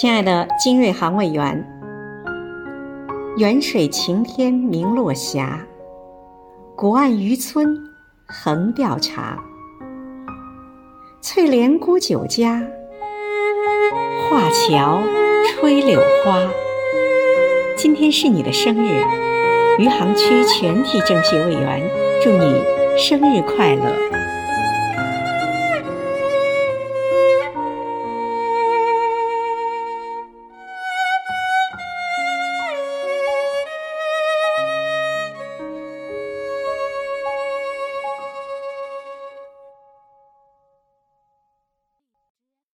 亲爱的金瑞航委员，远水晴天明落霞，古岸渔村横钓茶，翠帘沽酒家，画桥吹柳花。今天是你的生日，余杭区全体政协委员祝你生日快乐。